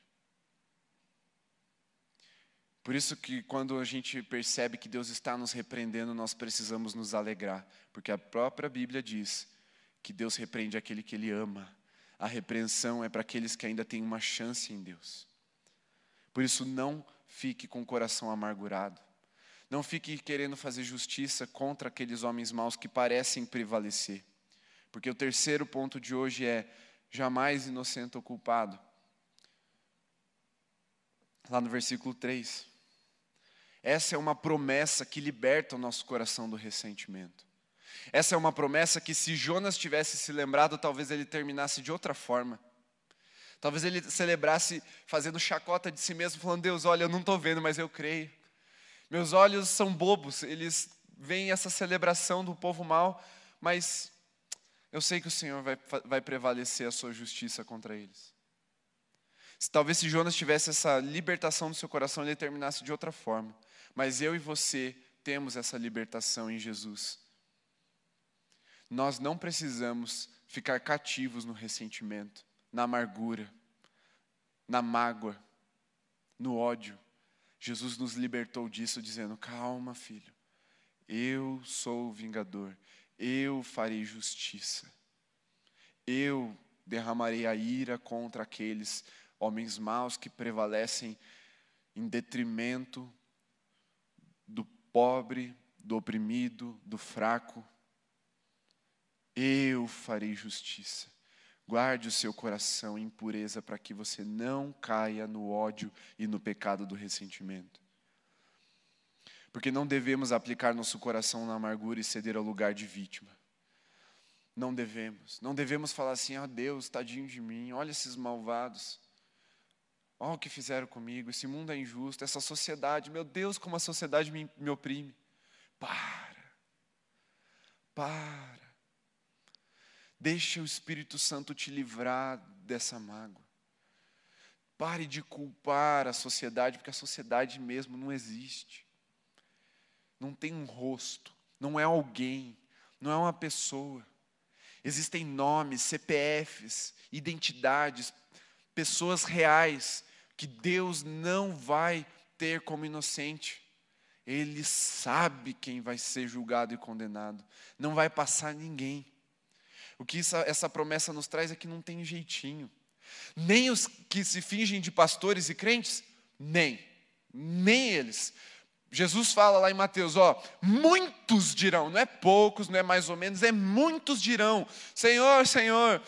Por isso que quando a gente percebe que Deus está nos repreendendo, nós precisamos nos alegrar, porque a própria Bíblia diz que Deus repreende aquele que ele ama. A repreensão é para aqueles que ainda têm uma chance em Deus. Por isso não fique com o coração amargurado. Não fique querendo fazer justiça contra aqueles homens maus que parecem prevalecer. Porque o terceiro ponto de hoje é jamais inocente ou culpado. Lá no versículo 3. Essa é uma promessa que liberta o nosso coração do ressentimento. Essa é uma promessa que, se Jonas tivesse se lembrado, talvez ele terminasse de outra forma. Talvez ele celebrasse fazendo chacota de si mesmo, falando: Deus, olha, eu não estou vendo, mas eu creio. Meus olhos são bobos, eles veem essa celebração do povo mau, mas eu sei que o Senhor vai, vai prevalecer a sua justiça contra eles. Talvez se Jonas tivesse essa libertação no seu coração, ele terminasse de outra forma. Mas eu e você temos essa libertação em Jesus. Nós não precisamos ficar cativos no ressentimento, na amargura, na mágoa, no ódio. Jesus nos libertou disso, dizendo: Calma, filho, eu sou o vingador, eu farei justiça, eu derramarei a ira contra aqueles homens maus que prevalecem em detrimento pobre, do oprimido, do fraco. Eu farei justiça. Guarde o seu coração em pureza para que você não caia no ódio e no pecado do ressentimento. Porque não devemos aplicar nosso coração na amargura e ceder ao lugar de vítima. Não devemos. Não devemos falar assim: ah, Deus, tadinho de mim, olha esses malvados. Olha o que fizeram comigo, esse mundo é injusto, essa sociedade, meu Deus, como a sociedade me, me oprime. Para. Para. Deixa o Espírito Santo te livrar dessa mágoa. Pare de culpar a sociedade, porque a sociedade mesmo não existe. Não tem um rosto, não é alguém, não é uma pessoa. Existem nomes, CPFs, identidades, pessoas reais que Deus não vai ter como inocente. Ele sabe quem vai ser julgado e condenado. Não vai passar ninguém. O que essa, essa promessa nos traz é que não tem jeitinho. Nem os que se fingem de pastores e crentes, nem. Nem eles. Jesus fala lá em Mateus, ó, muitos dirão, não é poucos, não é mais ou menos, é muitos dirão, Senhor, Senhor,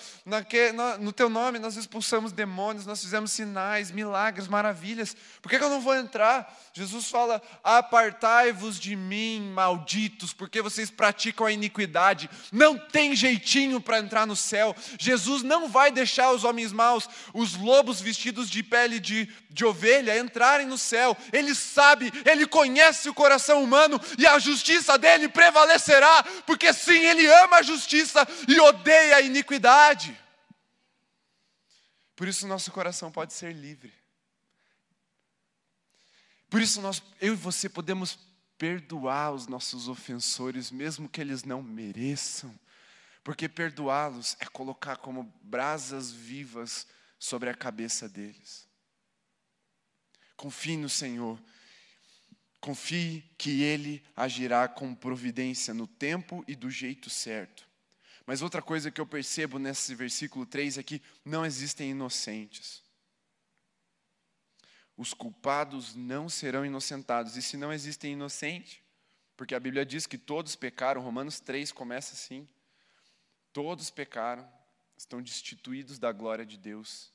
no teu nome nós expulsamos demônios, nós fizemos sinais, milagres, maravilhas, por que, que eu não vou entrar? Jesus fala, apartai-vos de mim, malditos, porque vocês praticam a iniquidade, não tem jeitinho para entrar no céu, Jesus não vai deixar os homens maus, os lobos vestidos de pele de, de ovelha entrarem no céu, Ele sabe, Ele conhece, conhece o coração humano e a justiça dele prevalecerá, porque sim, ele ama a justiça e odeia a iniquidade. Por isso nosso coração pode ser livre. Por isso nós, eu e você podemos perdoar os nossos ofensores, mesmo que eles não mereçam, porque perdoá-los é colocar como brasas vivas sobre a cabeça deles. Confie no Senhor Confie que Ele agirá com providência no tempo e do jeito certo. Mas outra coisa que eu percebo nesse versículo 3 é que não existem inocentes. Os culpados não serão inocentados. E se não existem inocentes, porque a Bíblia diz que todos pecaram, Romanos 3 começa assim: todos pecaram, estão destituídos da glória de Deus.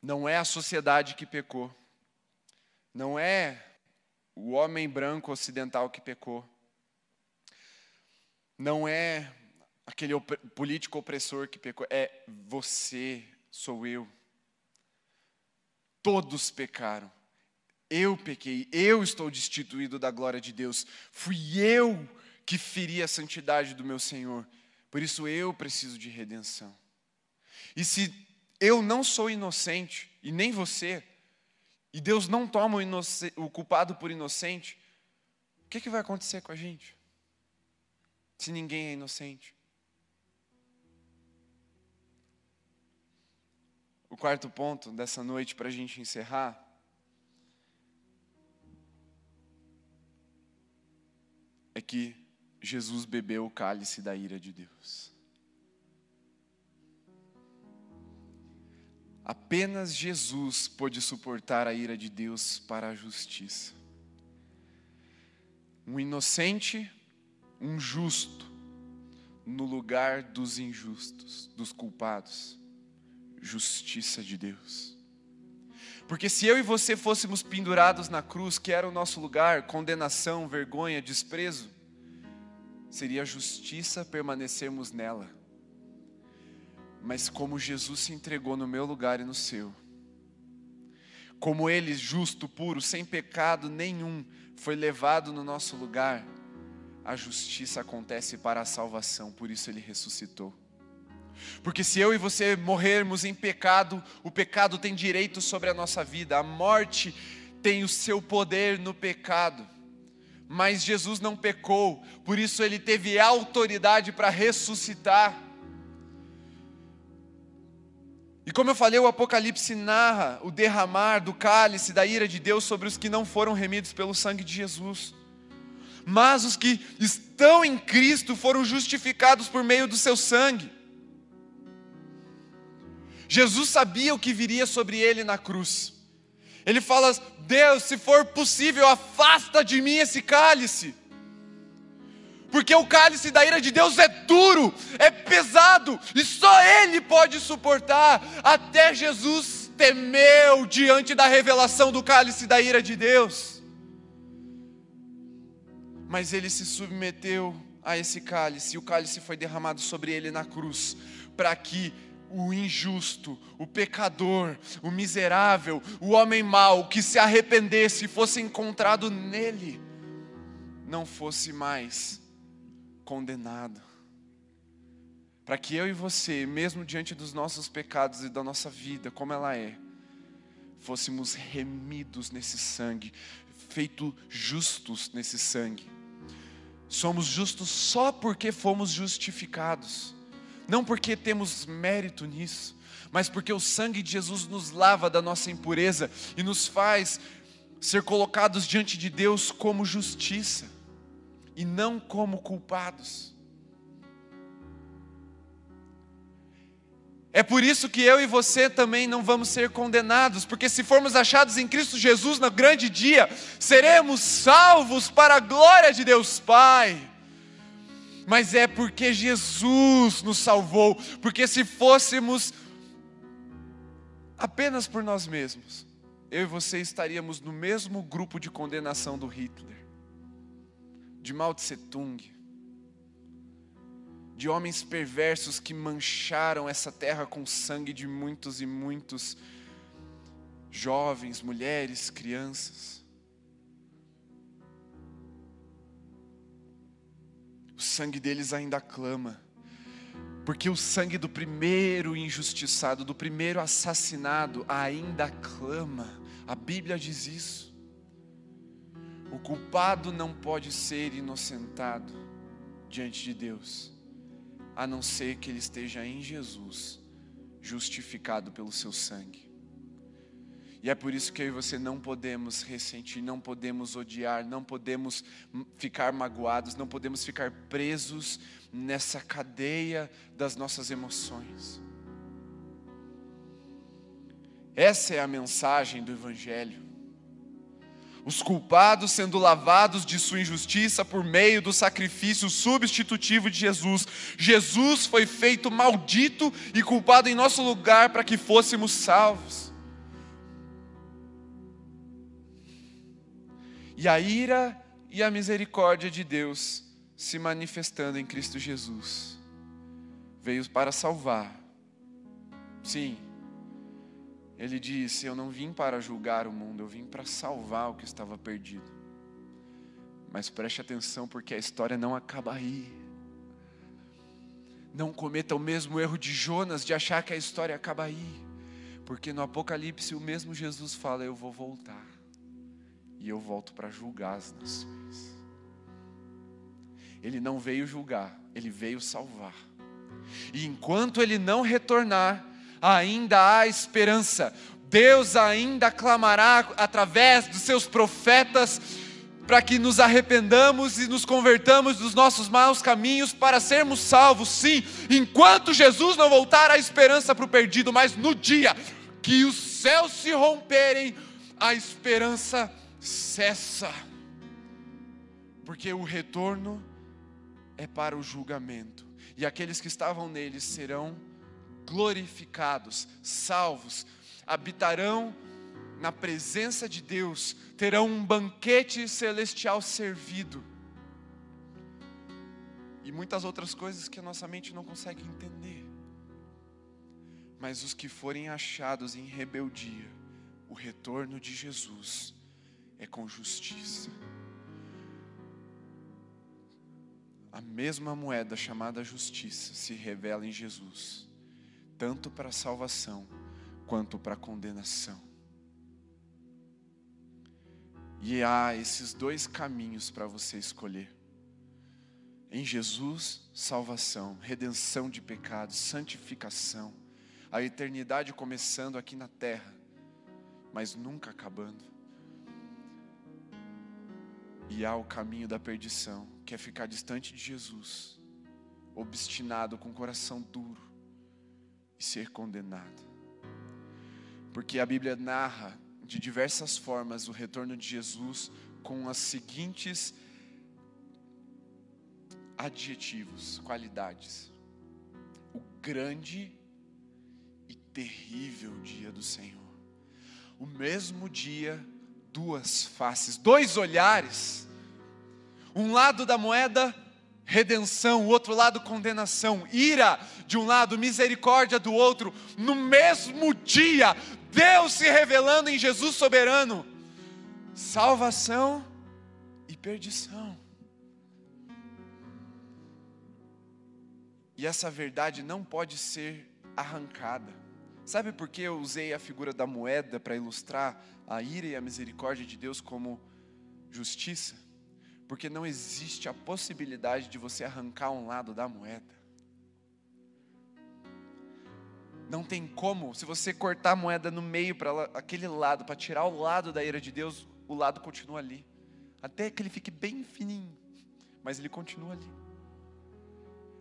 Não é a sociedade que pecou, não é o homem branco ocidental que pecou. Não é aquele op político opressor que pecou, é você, sou eu. Todos pecaram. Eu pequei, eu estou destituído da glória de Deus. Fui eu que feri a santidade do meu Senhor. Por isso eu preciso de redenção. E se eu não sou inocente, e nem você, e Deus não toma o, o culpado por inocente, o que, que vai acontecer com a gente? Se ninguém é inocente. O quarto ponto dessa noite, para a gente encerrar, é que Jesus bebeu o cálice da ira de Deus. Apenas Jesus pôde suportar a ira de Deus para a justiça. Um inocente, um justo, no lugar dos injustos, dos culpados. Justiça de Deus. Porque se eu e você fôssemos pendurados na cruz, que era o nosso lugar, condenação, vergonha, desprezo, seria justiça permanecermos nela mas como Jesus se entregou no meu lugar e no seu. Como ele, justo, puro, sem pecado nenhum, foi levado no nosso lugar, a justiça acontece para a salvação, por isso ele ressuscitou. Porque se eu e você morrermos em pecado, o pecado tem direito sobre a nossa vida, a morte tem o seu poder no pecado. Mas Jesus não pecou, por isso ele teve autoridade para ressuscitar. E como eu falei, o Apocalipse narra o derramar do cálice da ira de Deus sobre os que não foram remidos pelo sangue de Jesus. Mas os que estão em Cristo foram justificados por meio do seu sangue. Jesus sabia o que viria sobre ele na cruz. Ele fala: Deus, se for possível, afasta de mim esse cálice porque o cálice da ira de Deus é duro, é pesado, e só Ele pode suportar. Até Jesus temeu diante da revelação do cálice da ira de Deus. Mas ele se submeteu a esse cálice, e o cálice foi derramado sobre ele na cruz, para que o injusto, o pecador, o miserável, o homem mau que se arrependesse e fosse encontrado nele, não fosse mais condenado. Para que eu e você, mesmo diante dos nossos pecados e da nossa vida, como ela é, fôssemos remidos nesse sangue, feito justos nesse sangue. Somos justos só porque fomos justificados, não porque temos mérito nisso, mas porque o sangue de Jesus nos lava da nossa impureza e nos faz ser colocados diante de Deus como justiça e não como culpados. É por isso que eu e você também não vamos ser condenados, porque se formos achados em Cristo Jesus no grande dia, seremos salvos para a glória de Deus Pai. Mas é porque Jesus nos salvou, porque se fôssemos apenas por nós mesmos, eu e você estaríamos no mesmo grupo de condenação do Hitler de Mao Tse Tung, de homens perversos que mancharam essa terra com sangue de muitos e muitos jovens, mulheres, crianças. O sangue deles ainda clama, porque o sangue do primeiro injustiçado, do primeiro assassinado, ainda clama. A Bíblia diz isso. O culpado não pode ser inocentado diante de Deus, a não ser que ele esteja em Jesus, justificado pelo seu sangue. E é por isso que eu e você não podemos ressentir, não podemos odiar, não podemos ficar magoados, não podemos ficar presos nessa cadeia das nossas emoções. Essa é a mensagem do Evangelho os culpados sendo lavados de sua injustiça por meio do sacrifício substitutivo de Jesus. Jesus foi feito maldito e culpado em nosso lugar para que fôssemos salvos. E a ira e a misericórdia de Deus se manifestando em Cristo Jesus veio para salvar. Sim, Ele disse: Eu não vim para julgar o mundo, eu vim para salvar o que estava perdido. Mas preste atenção, porque a história não acaba aí. Não cometa o mesmo erro de Jonas de achar que a história acaba aí. Porque no Apocalipse o mesmo Jesus fala: Eu vou voltar. E eu volto para julgar as nações. Ele não veio julgar, ele veio salvar. E enquanto ele não retornar, ainda há esperança. Deus ainda clamará através dos seus profetas para que nos arrependamos e nos convertamos dos nossos maus caminhos para sermos salvos, sim, enquanto Jesus não voltar, a esperança para o perdido, mas no dia que os céus se romperem, a esperança cessa, porque o retorno é para o julgamento, e aqueles que estavam neles serão glorificados, salvos, habitarão na presença de Deus, terão um banquete celestial servido. E muitas outras coisas que a nossa mente não consegue entender. Mas os que forem achados em rebeldia, o retorno de Jesus é com justiça. A mesma moeda chamada justiça se revela em Jesus, tanto para a salvação quanto para a condenação. E há esses dois caminhos para você escolher. Em Jesus, salvação, redenção de pecados, santificação, a eternidade começando aqui na terra, mas nunca acabando. E há o caminho da perdição, que é ficar distante de Jesus, obstinado com o coração duro e ser condenado. Porque a Bíblia narra de diversas formas o retorno de Jesus com as seguintes adjetivos, qualidades: o grande e terrível dia do Senhor. O mesmo dia, duas faces, dois olhares. Um lado da moeda, redenção, o outro lado, condenação, ira de um lado, misericórdia do outro, no mesmo dia, Deus se revelando em Jesus soberano, salvação e perdição. E essa verdade não pode ser arrancada. Sabe por que eu usei a figura da moeda para ilustrar a ira e a misericórdia de Deus como justiça? Porque não existe a possibilidade de você arrancar um lado da moeda. Não tem como, se você cortar a moeda no meio para aquele lado, para tirar o lado da ira de Deus, o lado continua ali. Até que ele fique bem fininho, mas ele continua ali.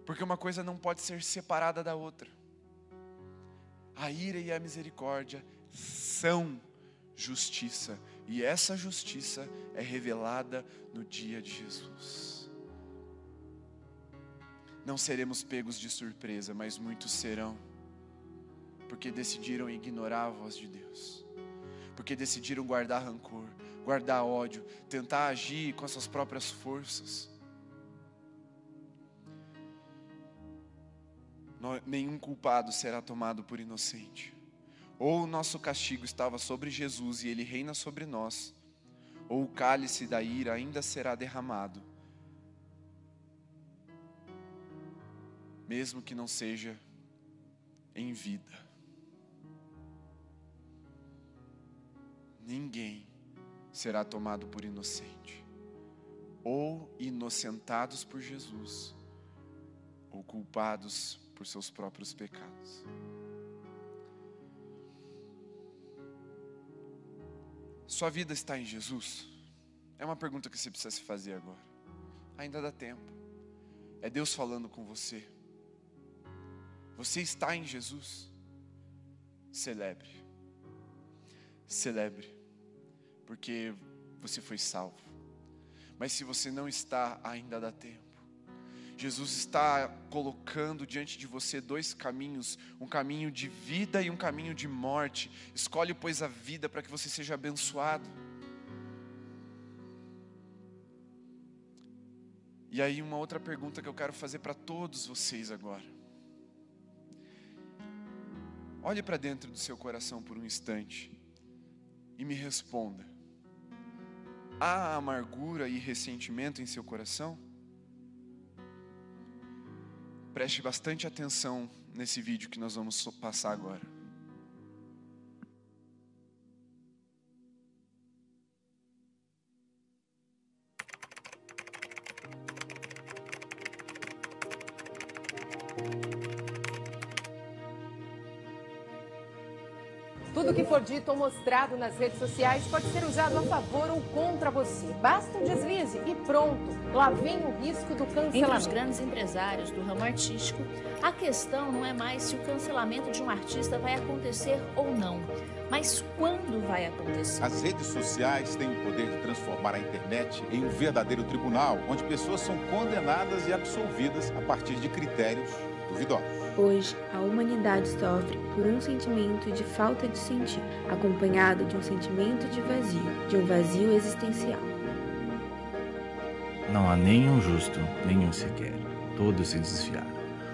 Porque uma coisa não pode ser separada da outra. A ira e a misericórdia são justiça, e essa justiça é revelada no dia de Jesus. Não seremos pegos de surpresa, mas muitos serão porque decidiram ignorar a voz de Deus, porque decidiram guardar rancor, guardar ódio, tentar agir com as suas próprias forças. Nenhum culpado será tomado por inocente. Ou o nosso castigo estava sobre Jesus e ele reina sobre nós, ou o cálice da ira ainda será derramado, mesmo que não seja em vida. ninguém será tomado por inocente, ou inocentados por Jesus, ou culpados por seus próprios pecados. Sua vida está em Jesus? É uma pergunta que você precisa se fazer agora. Ainda dá tempo. É Deus falando com você. Você está em Jesus? Celebre. Celebre porque você foi salvo. Mas se você não está, ainda dá tempo. Jesus está colocando diante de você dois caminhos, um caminho de vida e um caminho de morte. Escolhe, pois, a vida para que você seja abençoado. E aí, uma outra pergunta que eu quero fazer para todos vocês agora. olhe para dentro do seu coração por um instante e me responda: há amargura e ressentimento em seu coração? Preste bastante atenção nesse vídeo que nós vamos passar agora. Que for dito ou mostrado nas redes sociais pode ser usado a favor ou contra você. Basta um deslize e pronto. Lá vem o risco do cancelamento. Entre os grandes empresários do ramo artístico, a questão não é mais se o cancelamento de um artista vai acontecer ou não, mas quando vai acontecer. As redes sociais têm o poder de transformar a internet em um verdadeiro tribunal, onde pessoas são condenadas e absolvidas a partir de critérios duvidosos. Hoje, a humanidade sofre por um sentimento de falta de sentido, acompanhado de um sentimento de vazio, de um vazio existencial. Não há nenhum justo, nenhum sequer. Todos se desviaram,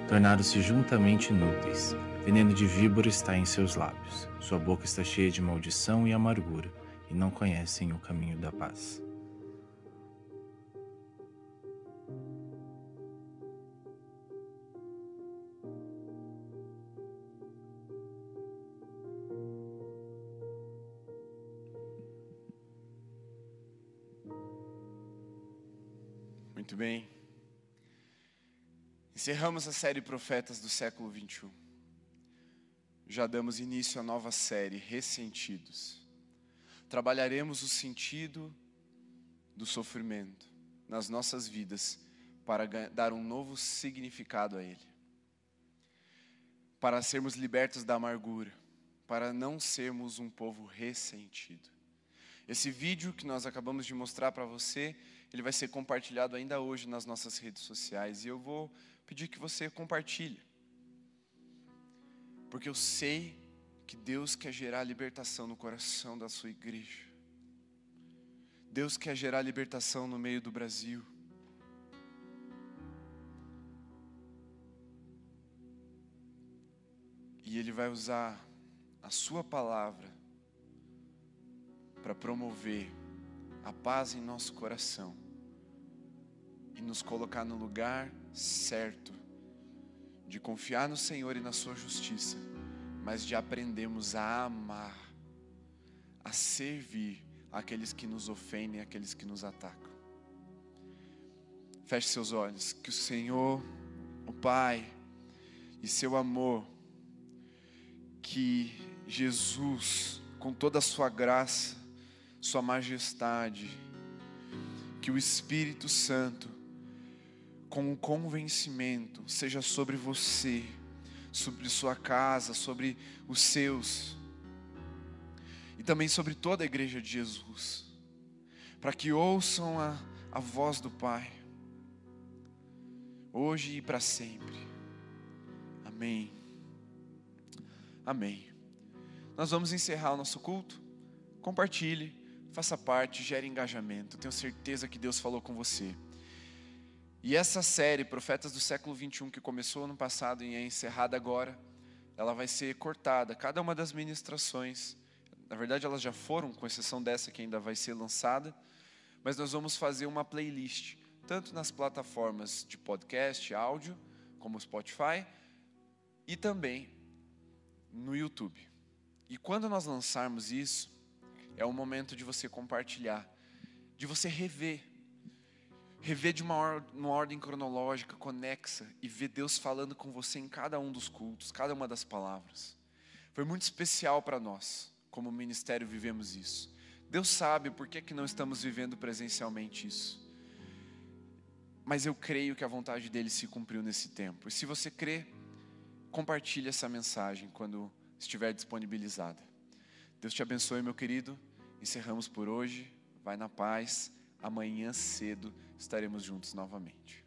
tornaram-se juntamente inúteis. Veneno de víbora está em seus lábios. Sua boca está cheia de maldição e amargura, e não conhecem o caminho da paz. Muito bem. Encerramos a série Profetas do século 21. Já damos início à nova série Ressentidos. Trabalharemos o sentido do sofrimento nas nossas vidas para dar um novo significado a ele. Para sermos libertos da amargura, para não sermos um povo ressentido. Esse vídeo que nós acabamos de mostrar para você ele vai ser compartilhado ainda hoje nas nossas redes sociais e eu vou pedir que você compartilhe. Porque eu sei que Deus quer gerar libertação no coração da sua igreja. Deus quer gerar libertação no meio do Brasil. E Ele vai usar a Sua palavra para promover a paz em nosso coração e nos colocar no lugar certo de confiar no Senhor e na Sua justiça, mas de aprendermos a amar, a servir aqueles que nos ofendem, aqueles que nos atacam. Feche seus olhos, que o Senhor, o Pai, e seu amor, que Jesus, com toda a sua graça, sua majestade, que o Espírito Santo com o convencimento, seja sobre você, sobre sua casa, sobre os seus, e também sobre toda a igreja de Jesus, para que ouçam a, a voz do Pai, hoje e para sempre. Amém. Amém. Nós vamos encerrar o nosso culto. Compartilhe, faça parte, gere engajamento. Tenho certeza que Deus falou com você. E essa série, Profetas do século 21, que começou ano passado e é encerrada agora, ela vai ser cortada. Cada uma das ministrações, na verdade elas já foram, com exceção dessa que ainda vai ser lançada, mas nós vamos fazer uma playlist, tanto nas plataformas de podcast, áudio, como Spotify, e também no YouTube. E quando nós lançarmos isso, é o momento de você compartilhar, de você rever rever de uma, or uma ordem cronológica, conexa, e ver Deus falando com você em cada um dos cultos, cada uma das palavras. Foi muito especial para nós, como ministério, vivemos isso. Deus sabe por que, que não estamos vivendo presencialmente isso. Mas eu creio que a vontade dele se cumpriu nesse tempo. E se você crê, compartilhe essa mensagem quando estiver disponibilizada. Deus te abençoe, meu querido. Encerramos por hoje. Vai na paz. Amanhã cedo estaremos juntos novamente.